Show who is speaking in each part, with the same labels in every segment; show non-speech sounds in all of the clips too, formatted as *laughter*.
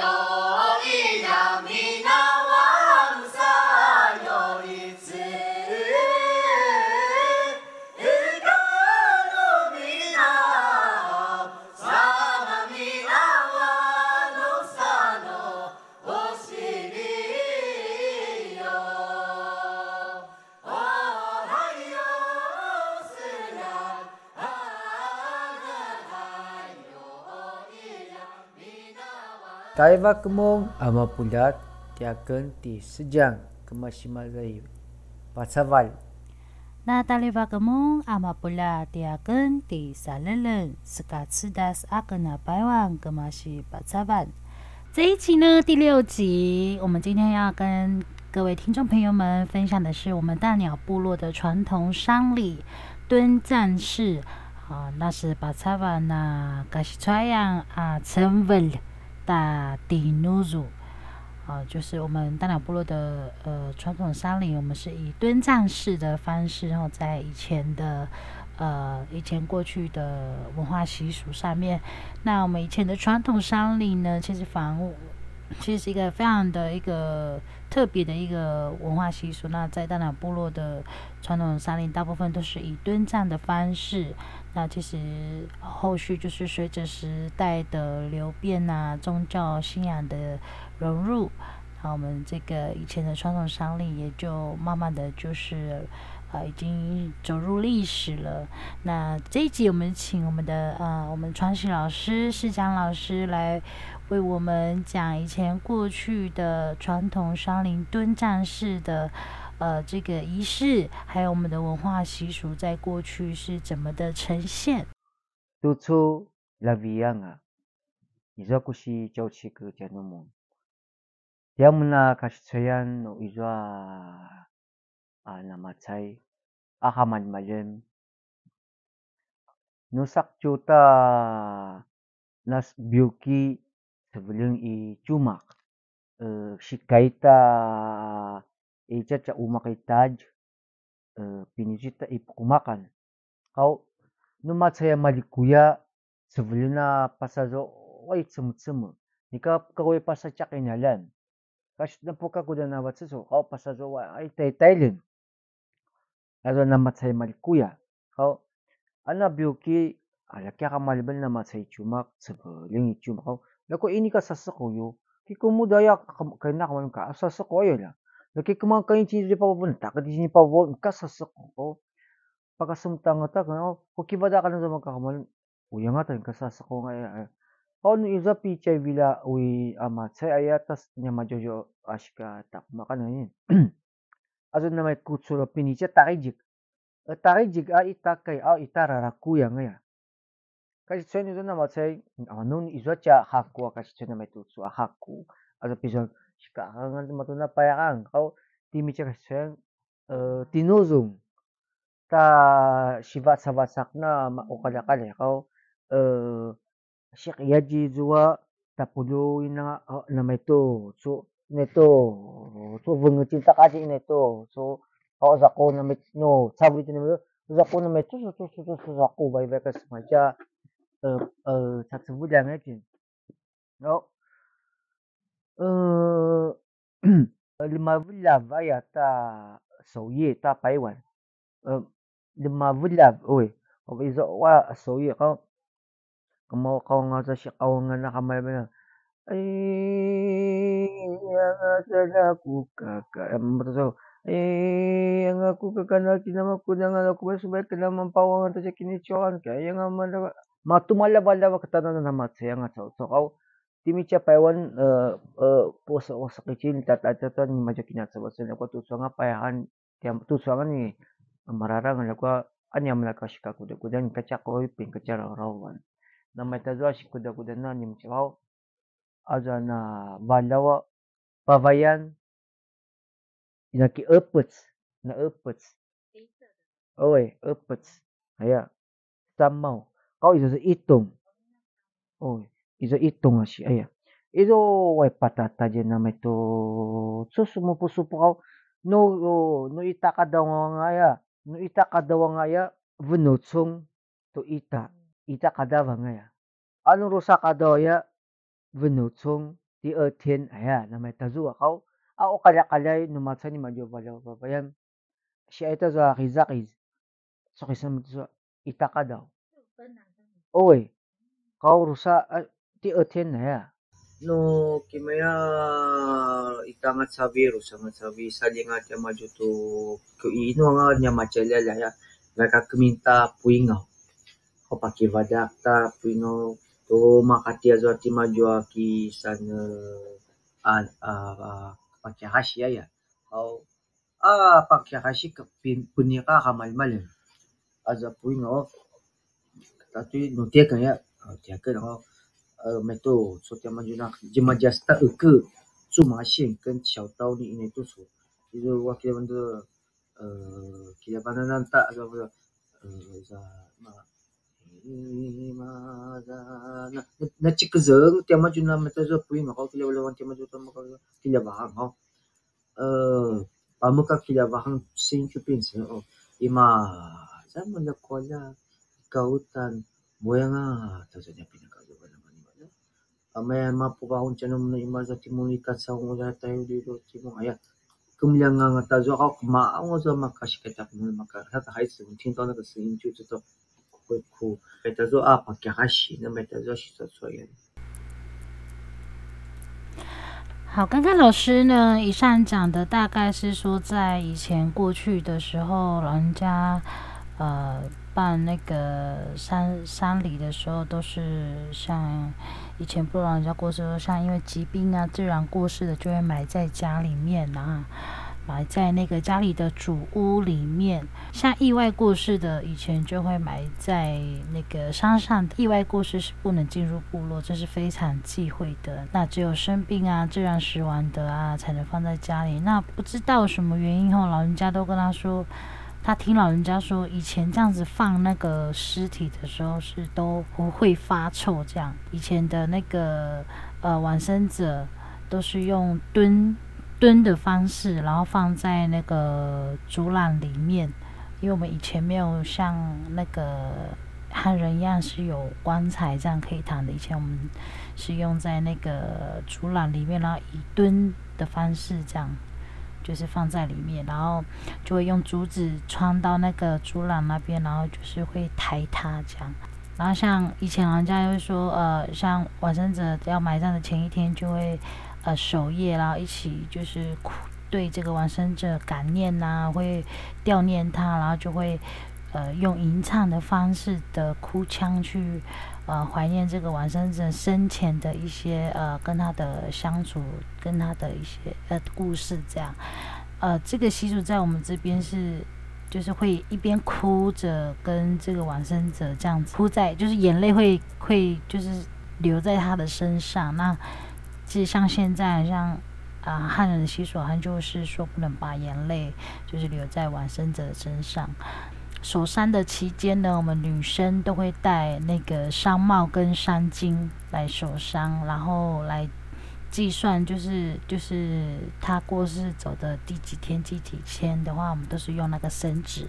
Speaker 1: 주여 ama pulat tiaken di sejang kemasimalai pasaval.
Speaker 2: 那大利巴格蒙阿玛布拉第二根第三人人斯卡茨达斯阿格纳百万格玛西巴扎万。这一集呢，第六集，我们今天要跟各位听众朋友们分享的是我们大鸟部落的传统丧礼敦赞式啊，那是巴扎万那嘎西川阳啊成文。大地努鲁啊，就是我们大鸟部落的呃传统山林，我们是以敦葬式的方式，然后在以前的呃以前过去的文化习俗上面，那我们以前的传统山林呢，其实房屋其实是一个非常的一个特别的一个文化习俗。那在大鸟部落的传统山林，大部分都是以敦葬的方式。那其实后续就是随着时代的流变啊，宗教信仰的融入，那我们这个以前的传统商礼也就慢慢的就是呃已经走入历史了。那这一集我们请我们的呃我们传喜老师、世江老师来为我们讲以前过去的传统丧礼敦葬式的。呃，这个仪式还有我们的文化习俗，在过去是怎么的呈现？
Speaker 1: 当初拉维亚啊，伊说古时就去个加诺蒙，要么呢，开始虽然伊说啊，那么在阿哈曼马人，努萨就到那是标记，是不能伊朱马，Eçaça umakay taj eh, pinicitta ipkumakan kau numatsaya malikuya tsivlina pasaru way tsumutsimu nika kawi pasachakginalan akxni pukakulanawatsusu kau pasaru ay taytaylin lado namatsaya malikuya. Kau ana viuki alakgakgamalhman namatsayachumak tsivlin chu kau naku y nikasasakgoyu kikumudaya kganakgamanka asasakgoyala Nak ke kemana kain cincin di papa pun tak di sini papa pun kasa sok. Paka sumtang ata kan oh, ko ki bada kan zaman ka kamal. Uyang oh, ata kasa sok ngai. Kau nu iza pichai bila ui ama cai ayatas nya majojo asika tak makan ni. *clears throat* Azun namai kutsuro pinicha tarijik. Tarijik eh, a ah, itakai a ah, itara raku yang ya. Kasi cai ni zaman cai anun iza cha ah, hakku kasi cai namai tutsu a hakku. Azun pisan jika angan matuna payang kau timi cerseng uh, kan? eh, tinuzum ta shiva savasak na makukala kali kau ya, uh, eh, shik yaji zua tapuloy na uh, na may to so neto so vungo cinta kasi neto so kau zako na may no sabi tinu so zako na may so so so so so zako bay bay kasi maja uh, eh, uh, sa sabu dyan no. 呃，你妈屋里啊，我呀，他手艺他白玩，呃，你妈屋里啊，喂，我跟你说，我手艺好，那么好，我这些好，我那他妈的，哎，我这那苦哥哥，哎，不是说。Eh, yang aku kekana eh yang aku jangan aku bersu baik kita mak pawa kita cakini cawan kaya yang aku mana matu malah balah kita tanah nama saya yang aku tahu so kau Timi cha paiwan uh, uh, po sa o sa kitchen tat at tat ni majakina sa wasen tu swanga paihan tu suanga ni mararang ako anya mala ka shika kuda kuda ni kacha ko ipin kacha rawan na may tazwa shi kuda kuda na ni mchawo aza ah, na balawa pavayan ina ki uputs na uputs oi uputs aya samau. Kau isa sa itong oi izo itong lah si aya izo wai patata jen na meto susumo po supo no no ita ka daw no ita ka daw nga to ita ita ka daw nga aya ano rusa ka daw aya vnutsong ti atin aya na meta zu ka ao kalya kalay si ita za rizakiz so kisa mo ita ka daw kau rusa eh, 第二天哎呀。no kimaya itangat sabi rusangat sabi salingat ya maju tu ke ino nga nya macele la ya mereka keminta puingau ko paki vadak ta puingau tu makatia zo ti maju ki sana a a paki hashi ya ya au a paki hashi ke punika kamal mal aza puingau tapi no tiaka ya tiaka no 呃，没都昨天嘛就那，今嘛家是打二个驻马线跟小刀你那都说，就是我给他们的呃，给他们那打是不是？呃，啥嘛？伊嘛咋那那那几个人，天嘛就那么多说不用好，给他们玩天嘛就他们搞给他玩好，呃，把木 个给他玩声音就变成哦，伊嘛咱们的国家高单模样啊，都是那边的。Amaya mapukahon siya naman na ima sa timunikat sa wala tayo dito timong aya 更亮啊！他说好嘛，我说嘛，可是给他不能嘛，他的孩子听到那个声音就知道会哭。他说啊，把给他洗，那么他说洗着作业。
Speaker 2: 好，刚刚老师呢，以上讲的大概是说，在以前过去的时候，老人家呃。办那个山山里的时候，都是像以前不老人家过世的时候，像因为疾病啊、自然过世的，就会埋在家里面啊，埋在那个家里的主屋里面。像意外过世的，以前就会埋在那个山上。意外过世是不能进入部落，这是非常忌讳的。那只有生病啊、自然死亡的啊，才能放在家里。那不知道什么原因后，老人家都跟他说。他听老人家说，以前这样子放那个尸体的时候是都不会发臭。这样以前的那个呃往生者都是用蹲蹲的方式，然后放在那个竹篮里面。因为我们以前没有像那个汉人一样是有棺材这样可以躺的，以前我们是用在那个竹篮里面，然后以蹲的方式这样。就是放在里面，然后就会用竹子穿到那个竹篮那边，然后就是会抬它这样。然后像以前人家会说，呃，像往生者要埋葬的前一天就会呃守夜，然后一起就是哭，对这个往生者感念呐、会悼念他，然后就会呃用吟唱的方式的哭腔去。呃，怀念这个往生者生前的一些呃，跟他的相处，跟他的一些呃故事，这样。呃，这个习俗在我们这边是，就是会一边哭着跟这个往生者这样子哭在，就是眼泪会会就是流在他的身上。那其实像现在像啊、汉人的习俗，好像就是说不能把眼泪就是流在往生者的身上。守山的期间呢，我们女生都会戴那个商帽跟山巾来守山，然后来计算，就是就是他过世走的第几天、第几天的话，我们都是用那个绳子，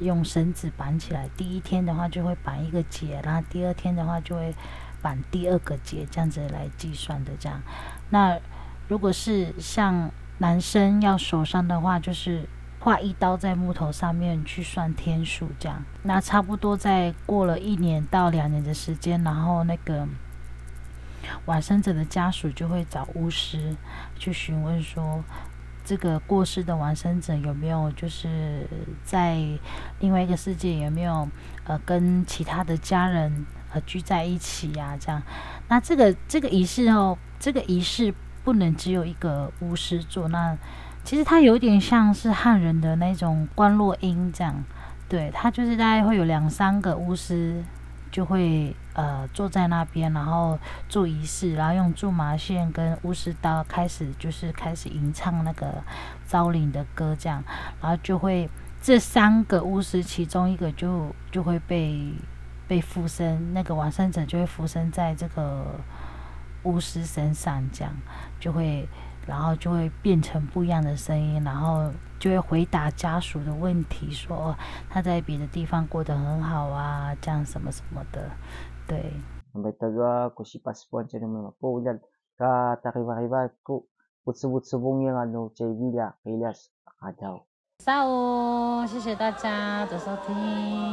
Speaker 2: 用绳子绑起来。第一天的话就会绑一个结，然后第二天的话就会绑第二个结，这样子来计算的。这样，那如果是像男生要守山的话，就是。划一刀在木头上面去算天数，这样，那差不多在过了一年到两年的时间，然后那个往生者的家属就会找巫师去询问说，这个过世的往生者有没有就是在另外一个世界有没有呃跟其他的家人呃聚在一起呀？这样，那这个这个仪式哦，这个仪式不能只有一个巫师做，那。其实它有点像是汉人的那种观落音这样，对，它就是大概会有两三个巫师就会呃坐在那边，然后做仪式，然后用苎麻线跟巫师刀开始就是开始吟唱那个招灵的歌这样，然后就会这三个巫师其中一个就就会被被附身，那个往生者就会附身在这个巫师身上这样，就会。然后就会变成不一样的声音，然后就会回答家属的问题，说他在别的地方过得很好啊，这样什么什么的，对。
Speaker 1: Sa takibakiba ko, butsubong yang ano, JV 啦，可以了，阿条。
Speaker 2: 下午，谢谢大家的收听。